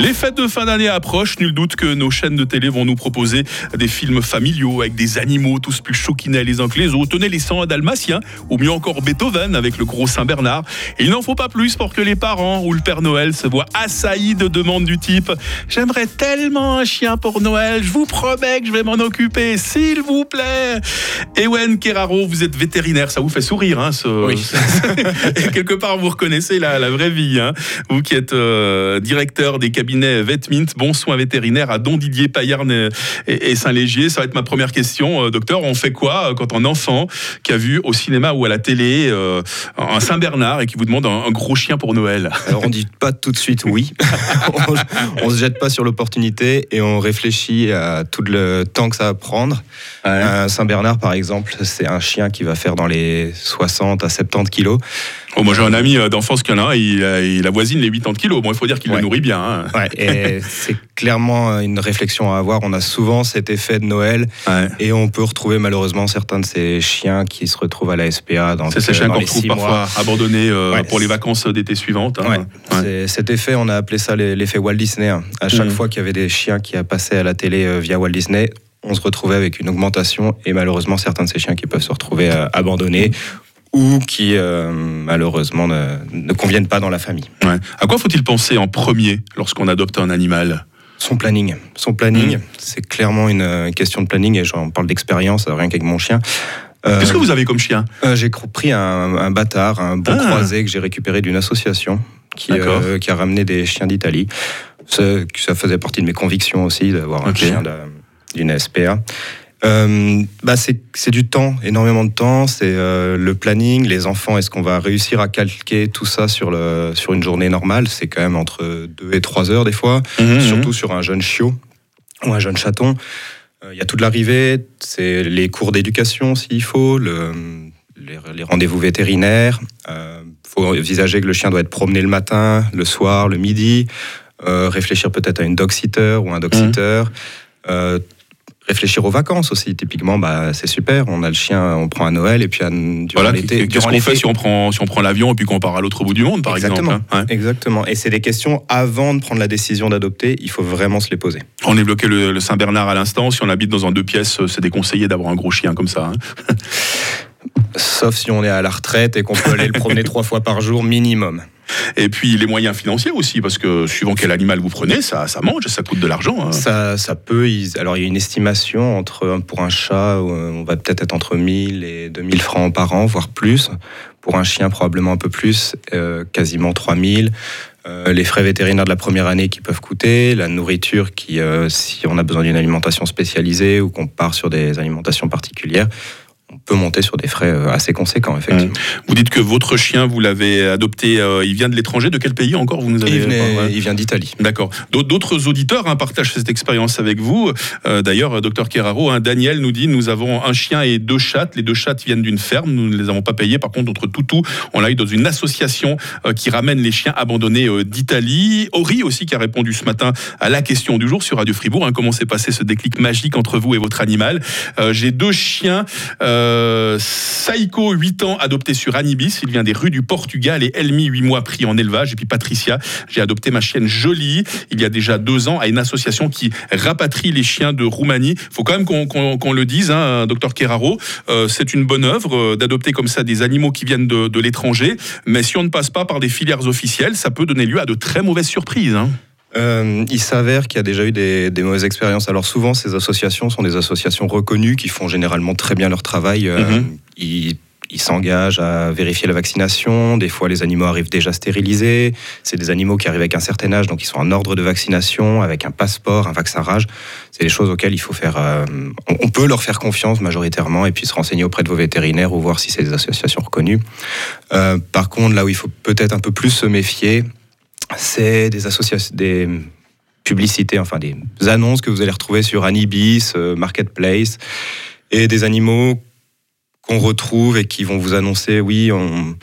Les fêtes de fin d'année approchent, nul doute que nos chaînes de télé vont nous proposer des films familiaux avec des animaux tous plus choquinés les uns que les autres. Tenez les 100 dalmatiens, ou mieux encore Beethoven avec le gros Saint-Bernard. Il n'en faut pas plus pour que les parents ou le Père Noël se voient assaillis de demandes du type J'aimerais tellement un chien pour Noël, je vous promets que je vais m'en occuper, s'il vous plaît. Ewen Keraro, vous êtes vétérinaire, ça vous fait sourire, hein, ce... Oui. Et quelque part, vous reconnaissez la, la vraie vie. Hein. Vous qui êtes euh, directeur des cabinets Vetmint, Bon Soin Vétérinaire à Don Didier, Payarn et, Saint-Légier. Ça va être ma première question. Euh, docteur, on fait quoi euh, quand un enfant qui a vu au cinéma ou à la télé euh, un Saint-Bernard et qui vous demande un, un gros chien pour Noël? Alors on dit pas tout de suite oui. on, on se jette pas sur l'opportunité et on réfléchit à tout le temps que ça va prendre. Un Saint-Bernard par exemple, c'est un chien qui va faire dans les 60 à 70 kilos. Oh, moi j'ai un ami euh, d'enfance qui en a un, il, euh, il avoisine les 80 kilos. Bon, il faut dire qu'il le Ouais. nourrit bien. hein. Ouais, et c'est clairement une réflexion à avoir. On a souvent cet effet de Noël Ouais. et on peut retrouver malheureusement certains de ces chiens qui se retrouvent à la SPA dans, C'est ces chiens qu'on retrouve parfois mois. abandonnés euh, pour les vacances d'été suivantes. hein. Cet effet, on a appelé ça l'effet Walt Disney. hein. À chaque Mhm. fois qu'il y avait des chiens qui passaient à la télé euh, via Walt Disney, on se retrouvait avec une augmentation et malheureusement certains de ces chiens qui peuvent se retrouver euh, abandonnés ou qui euh, malheureusement ne, ne conviennent pas dans la famille. Ouais. À quoi faut-il penser en premier lorsqu'on adopte un animal? Son planning, son planning, Mhm. c'est clairement une question de planning et j'en parle d'expérience, euh, rien qu'avec mon chien. Euh, Qu'est-ce que vous avez comme chien? euh, J'ai pris un, un bâtard, un bon Ah. croisé que j'ai récupéré d'une association qui, euh, a ramené des chiens d'Italie. Ça, ça faisait partie de mes convictions aussi d'avoir un chien d'une SPA. Euh, bah c'est c'est du temps, énormément de temps. C'est euh, le planning, les enfants. Est-ce qu'on va réussir à calquer tout ça sur le sur une journée normale? C'est quand même entre 2 et 3 heures des fois Mhm, surtout sur un jeune chiot ou un jeune chaton. Euh, Il y a toute l'arrivée, c'est les cours d'éducation s'il faut, le- les, les rendez-vous vétérinaires. Il faut envisager que le chien doit être promené le matin, le soir, le midi. Euh, réfléchir peut-être à une dog sitter ou un dog Mhm. Euh, réfléchir aux vacances aussi. Typiquement, bah, c'est super. On a le chien, on prend à Noël et puis à, durant Voilà, l'été. qu'est-ce qu'on fait si on prend, si on prend l'avion et puis qu'on part à l'autre bout du monde, par Exactement. exemple hein Ouais. Exactement. Et c'est des questions avant de prendre la décision d'adopter. Il faut vraiment se les poser. On évoquait le, le Saint-Bernard à l'instant. Si on habite dans un deux pièces, c'est déconseillé d'avoir un gros chien comme ça. hein. Sauf si on est à la retraite et qu'on peut aller le promener trois fois par jour minimum. Et puis les moyens financiers aussi, parce que suivant quel animal vous prenez, ça, ça mange, ça coûte de l'argent. hein. Ça, ça peut. Alors, il y a une estimation entre pour un chat, euh, on va peut-être être entre 1000 et 2000 francs par an, voire plus. Pour un chien, probablement un peu plus, euh, quasiment 3000. Euh, les frais vétérinaires de la première année qui peuvent coûter, la nourriture qui, euh, si on a besoin d'une alimentation spécialisée ou qu'on part sur des alimentations particulières, on peut monter sur des frais euh, assez conséquents, effectivement. Vous dites que votre chien, vous l'avez adopté, euh, il vient de l'étranger. De quel pays encore vous nous avez Il, venait- Ouais. il vient d'Italie. D'accord. D'autres- auditeurs hein, partagent cette expérience avec vous. Euh, D'ailleurs, docteur Keraro, hein, Daniel nous dit nous avons un chien et deux chattes. Les deux chattes viennent d'une ferme. Nous ne les avons pas payées. Par contre, notre toutou, on l'a eu dans une association euh, qui ramène les chiens abandonnés d'Italie. Ori aussi qui a répondu ce matin à la question du jour sur Radio Fribourg. hein, comment s'est passé ce déclic magique entre vous et votre animal? J'ai deux chiens. Euh, Saiko, 8 ans, adopté sur Anibis. Il vient des rues du Portugal. Et Elmi, 8 mois, pris en élevage. Et puis Patricia, j'ai adopté ma chienne Jolie il y a déjà deux ans à une association qui rapatrie les chiens de Roumanie. Il faut quand même qu'on le dise, hein, docteur Keraro, euh, c'est une bonne œuvre euh, d'adopter comme ça des animaux qui viennent de, de l'étranger. Mais si on ne passe pas par des filières officielles, ça peut donner lieu à de très mauvaises surprises. hein. Euh, il s'avère qu'il y a déjà eu des, des mauvaises expériences. Alors souvent, ces associations sont des associations reconnues qui font généralement très bien leur travail. Euh, Mhm. Ils ils s'engagent à vérifier la vaccination. Des fois, les animaux arrivent déjà stérilisés. C'est des animaux qui arrivent avec un certain âge, donc ils sont en ordre de vaccination, avec un passeport, un vaccin rage. C'est des choses auxquelles il faut faire. euh, on, on peut leur faire confiance majoritairement et puis se renseigner auprès de vos vétérinaires ou voir si c'est des associations reconnues. Par contre, là où il faut peut-être un peu plus se méfier, c'est des associations, des publicités, enfin des annonces que vous allez retrouver sur Anibis, euh, Marketplace, et des animaux qu'on retrouve et qui vont vous annoncer, oui, on,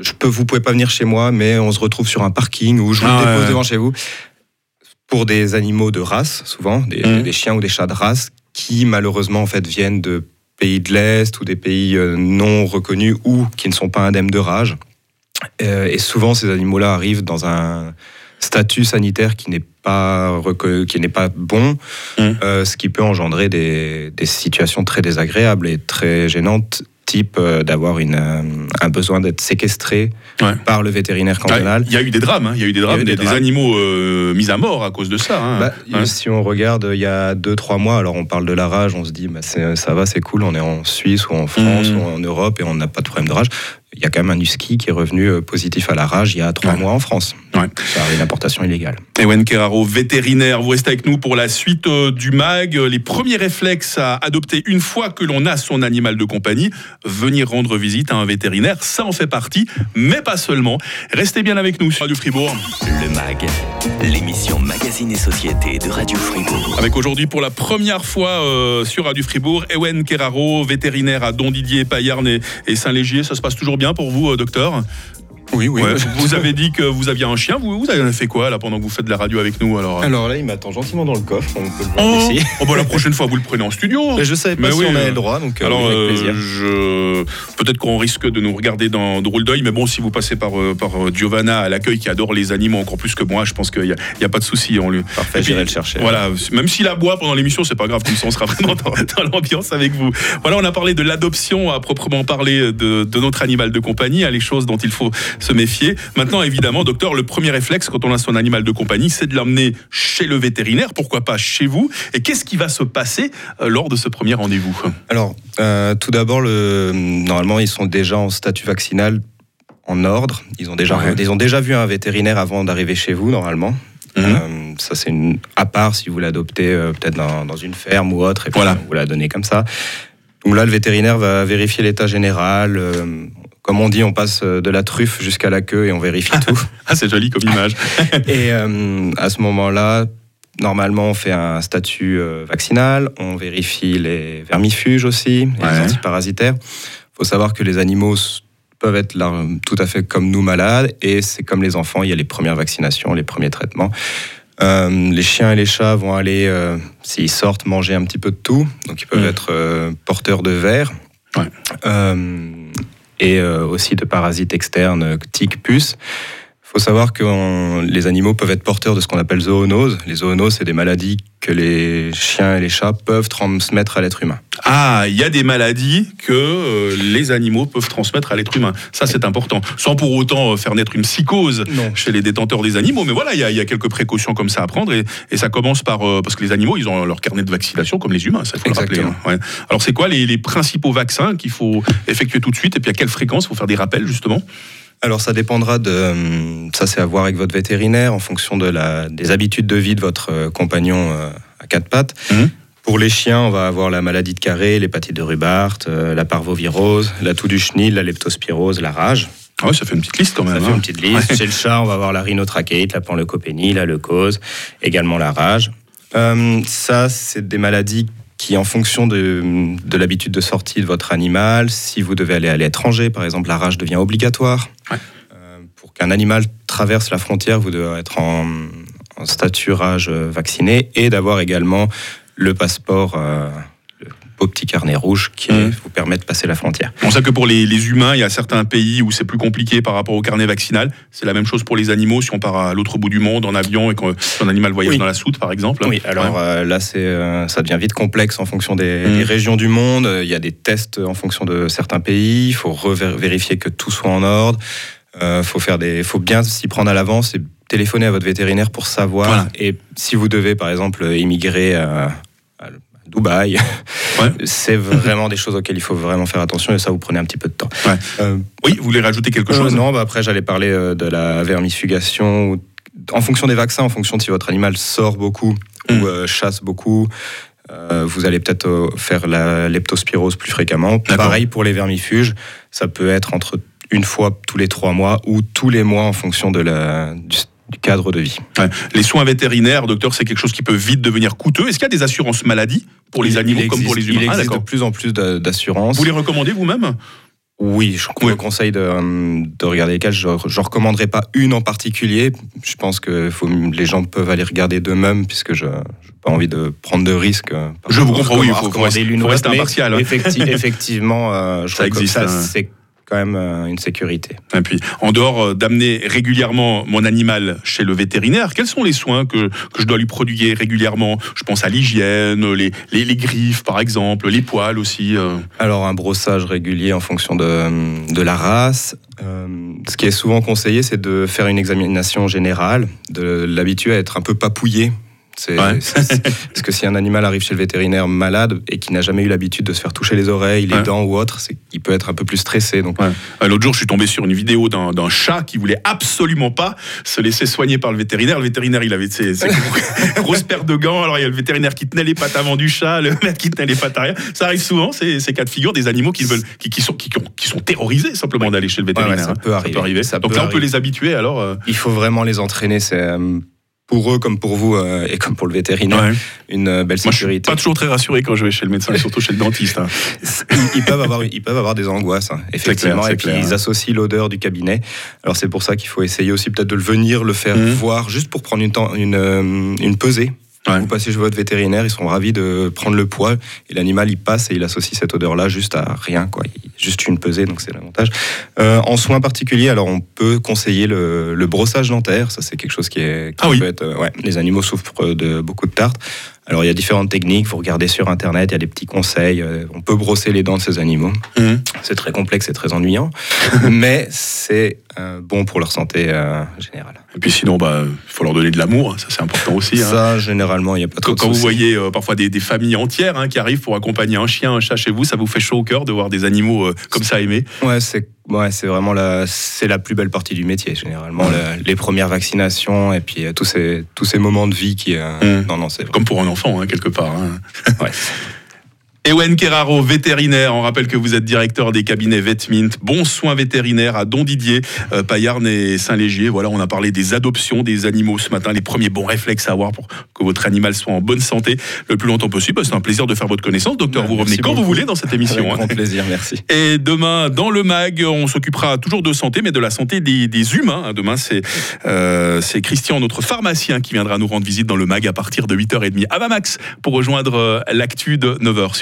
je peux, vous pouvez pas venir chez moi, mais on se retrouve sur un parking ou je vous Ah dépose ouais. devant chez vous. Pour des animaux de race, souvent, des, Mhm. des chiens ou des chats de race, qui malheureusement en fait viennent de pays de l'Est ou des pays euh, non reconnus ou qui ne sont pas indemnes de rage. Euh, et souvent, ces animaux-là arrivent dans un statut sanitaire qui n'est pas qui n'est pas bon, mmh. euh, ce qui peut engendrer des, des, situations très désagréables et très gênantes type euh, d'avoir euh, un besoin d'être séquestré par le vétérinaire cantonal. Il y a eu des drames, hein. il y a eu des drames, des, animaux mis à mort à cause de ça. Hein. Bah, si on regarde il y a 2-3 mois, alors on parle de la rage, on se dit bah, ça va, c'est cool, on est en Suisse ou en France mmh. ou en Europe et on n'a pas de problème de rage il y a quand même un husky qui est revenu euh, positif à la rage il y a trois mois en France. Ouais. C'est une importation illégale. Ewen Keraro, vétérinaire, vous restez avec nous pour la suite euh, du MAG. Les premiers réflexes à adopter une fois que l'on a son animal de compagnie, venir rendre visite à un vétérinaire, ça en fait partie, mais pas seulement. Restez bien avec nous sur Radio Fribourg. Le MAG, l'émission Magazine et Société de Radio Fribourg. Avec aujourd'hui pour la première fois euh, sur Radio Fribourg, Ewen Keraro, vétérinaire à Don Didier, Payarn et Saint-Légier. Ça se passe toujours bien pour vous, euh, docteur oui, oui. vous avez dit que vous aviez un chien. Vous, vous avez fait quoi là pendant que vous faites de la radio avec nous alors Alors là, il m'attend gentiment dans le coffre. On peut le voir oh, ici. Oh, bah, la prochaine fois, vous le prenez en studio. Mais je savais pas si on avait le droit, donc euh, alors, avec euh, je... peut-être qu'on risque de nous regarder dans de rôle d'œil, mais bon, si vous passez par par Giovanna à l'accueil qui adore les animaux encore plus que moi, je pense qu'il n'y a, a, pas de souci en lui. Parfait, j'irai le chercher. Voilà, même s'il aboie pendant l'émission, c'est pas grave, comme ça on sera vraiment dans, l'ambiance avec vous. Voilà, on a parlé de l'adoption à proprement parler de, de notre animal de compagnie, à les choses dont il faut se méfier. Maintenant, évidemment, docteur, le premier réflexe quand on a son animal de compagnie, c'est de l'emmener chez le vétérinaire, pourquoi pas chez vous. Et qu'est-ce qui va se passer euh, lors de ce premier rendez-vous? Alors, euh, tout d'abord, le... normalement, ils sont déjà en statut vaccinal en ordre. Ils ont déjà, ils ont déjà vu un vétérinaire avant d'arriver chez vous, normalement. Mhm. Euh, ça, c'est une... à part si vous l'adoptez peut-être dans, une ferme ou autre, et puis voilà. vous la donnez comme ça. Donc là, le vétérinaire va vérifier l'état général comme on dit, on passe euh, de la truffe jusqu'à la queue et on vérifie tout. ah, c'est joli comme image. et euh, à ce moment-là, normalement, on fait un statut euh, vaccinal, on vérifie les vermifuges aussi, les antiparasitaires. Il faut savoir que les animaux peuvent être là, tout à fait comme nous malades et c'est comme les enfants, il y a les premières vaccinations, les premiers traitements. les chiens et les chats vont aller, s'ils sortent, manger un petit peu de tout. Donc ils peuvent mm. être porteurs de. Ouais et euh, aussi de parasites externes, tiques, puces. Il faut savoir que les animaux peuvent être porteurs de ce qu'on appelle zoonoses. Les zoonoses, c'est des maladies que les chiens et les chats peuvent transmettre à l'être humain. Ah, il y a des maladies que euh, les animaux peuvent transmettre à l'être humain. Ça, c'est important. Sans pour autant euh, faire naître une psychose chez les détenteurs des animaux. Mais voilà, il y, a quelques précautions comme ça à prendre. Et, ça commence par... parce que les animaux, ils ont leur carnet de vaccination comme les humains, ça, faut le rappeler. Hein. Alors, c'est quoi les, les principaux vaccins qu'il faut effectuer tout de suite Et puis, à quelle fréquence? Il faut faire des rappels, justement alors ça dépendra de, euh, ça c'est à voir avec votre vétérinaire en fonction de la, des habitudes de vie de votre euh, compagnon euh, à quatre pattes. Mhm. Pour les chiens, on va avoir la maladie de Carré, l'hépatite de Rubart, la parvovirose, la toux du chenil, la leptospirose, la rage. Ah oui, ça fait une petite liste quand même. Ça fait hein. une petite liste. Chez le chat, on va avoir la rhinotrachéite, la panleucopénie, la leucose, également la rage. ça, c'est des maladies qui, en fonction de, de l'habitude de sortie de votre animal, si vous devez aller à l'étranger, par exemple, la rage devient obligatoire. Euh, pour qu'un animal traverse la frontière, vous devez être en, en statut rage vacciné et d'avoir également le passeport. Euh, au petit carnet rouge qui mmh. vous permet de passer la frontière. On sait que pour les, humains, il y a certains pays où c'est plus compliqué par rapport au carnet vaccinal. C'est la même chose pour les animaux si on part à l'autre bout du monde en avion et qu'un animal voyage dans la soute, par exemple. Oui, alors euh, là, c'est, euh, ça devient vite complexe en fonction des, mmh. des, régions du monde. Il y a des tests en fonction de certains pays. Il faut vérifier que tout soit en ordre. Il euh, faut, faire des, faut bien s'y prendre à l'avance et téléphoner à votre vétérinaire pour savoir. Et si vous devez, par exemple, immigrer Dubaï. c'est vraiment des choses auxquelles il faut vraiment faire attention et ça vous prenez un petit peu de temps. Euh, oui, vous voulez rajouter quelque chose? Non, bah après j'allais parler euh, de la vermifugation. En fonction des vaccins, en fonction de si votre animal sort beaucoup ou hmm. euh, chasse beaucoup, vous allez peut-être faire la leptospirose plus fréquemment. Pareil pour les vermifuges, ça peut être entre une fois tous les trois mois ou tous les mois en fonction de la, du, du cadre de vie. Les soins vétérinaires, docteur, c'est quelque chose qui peut vite devenir coûteux. Est-ce qu'il y a des assurances maladie pour les animaux comme pour les humains? Il existe de plus en plus d'assurances. Vous les recommandez vous-même? Oui, je vous conseille de, de, regarder lesquelles. Je ne recommanderais pas une en particulier. Je pense que faut, les gens peuvent aller regarder d'eux-mêmes, puisque je n'ai pas envie de prendre de risques. Je vous comprends, oui, il faut, faut, rester impartial. Effectivement, euh, je ça existe. Ça, hein quand même euh, une sécurité. Et puis, en dehors euh, d'amener régulièrement mon animal chez le vétérinaire, quels sont les soins que, que je dois lui prodiguer régulièrement? Je pense à l'hygiène, les, les, les, griffes par exemple, les poils aussi. Euh. Alors, un brossage régulier en fonction de, de la race. ce qui est souvent conseillé, c'est de faire une examination générale, de l'habituer à être un peu papouillé parce que si un animal arrive chez le vétérinaire malade et qui n'a jamais eu l'habitude de se faire toucher les oreilles, les dents ou autre, qu'il peut être un peu plus stressé. Donc... L'autre jour, je suis tombé sur une vidéo d'un chat qui voulait absolument pas se laisser soigner par le vétérinaire. Le vétérinaire, il avait ses, grosses paires de gants. Alors il y a le vétérinaire qui tenait les pattes avant du chat, le maître qui tenait les pattes arrière. Ça arrive souvent, ces, ces cas de figure, des animaux qui, veulent, qui, sont, qui, sont terrorisés simplement d'aller chez le vétérinaire. ça, peut arriver. Donc là, on peut les habituer alors. Euh, il faut vraiment les entraîner. C'est euh, pour eux comme pour vous euh, et comme pour le vétérinaire, une euh, belle sécurité. Je suis pas toujours très rassuré quand je vais chez le médecin, surtout chez le dentiste. Hein. Ils, peuvent avoir, ils peuvent avoir des angoisses, hein, effectivement, et puis ils associent l'odeur du cabinet. Alors c'est pour ça qu'il faut essayer aussi peut-être de le venir, le faire mhm. voir, juste pour prendre une, temps, une, euh, une pesée vous passez chez votre vétérinaire, ils sont ravis de prendre le poids et l'animal il passe et il associe cette odeur-là juste à rien, quoi. Juste une pesée, donc c'est l'avantage. Euh, en soins particuliers, alors on peut conseiller le, brossage dentaire, ça c'est quelque chose qui est ah oui. peut être. ouais, les animaux souffrent de beaucoup de tartes. Alors il y a différentes techniques, vous regardez sur internet, il y a des petits conseils, euh, on peut brosser les dents de ces animaux. Mhm. C'est très complexe et très ennuyant, mais c'est euh, bon pour leur santé euh, générale. Et puis sinon, bah, il faut leur donner de l'amour, ça c'est important aussi. Hein. Ça, généralement, il n'y a pas trop Quand, vous voyez parfois des, familles entières hein, qui arrivent pour accompagner un chien, un chat chez vous, ça vous fait chaud au cœur de voir des animaux comme ça aimés Ouais, c'est Ouais, vraiment la, la plus belle partie du métier, généralement. les premières vaccinations et puis euh, tous, ces, tous ces moments de vie qui. Euh, mmh. Non, non, c'est. Comme pour un enfant, hein, quelque part. Ouais. Ewen Keraro, vétérinaire. On rappelle que vous êtes directeur des cabinets Vetmint. Bon soin vétérinaire à Don Didier, euh, Payarn et Saint-Légier. Voilà, on a parlé des adoptions des animaux ce matin, les premiers bons réflexes à avoir pour que votre animal soit en bonne santé le plus longtemps possible. C'est un plaisir de faire votre connaissance. Docteur, vous revenez quand vous voulez dans cette émission. Avec hein. grand plaisir, merci. Et demain, dans le MAG, on s'occupera toujours de santé, mais de la santé des, humains. Hein. Demain, c'est euh, Christian, notre pharmacien, qui viendra nous rendre visite dans le MAG à partir de 8h30. Max pour rejoindre euh, l'actu de 9h sur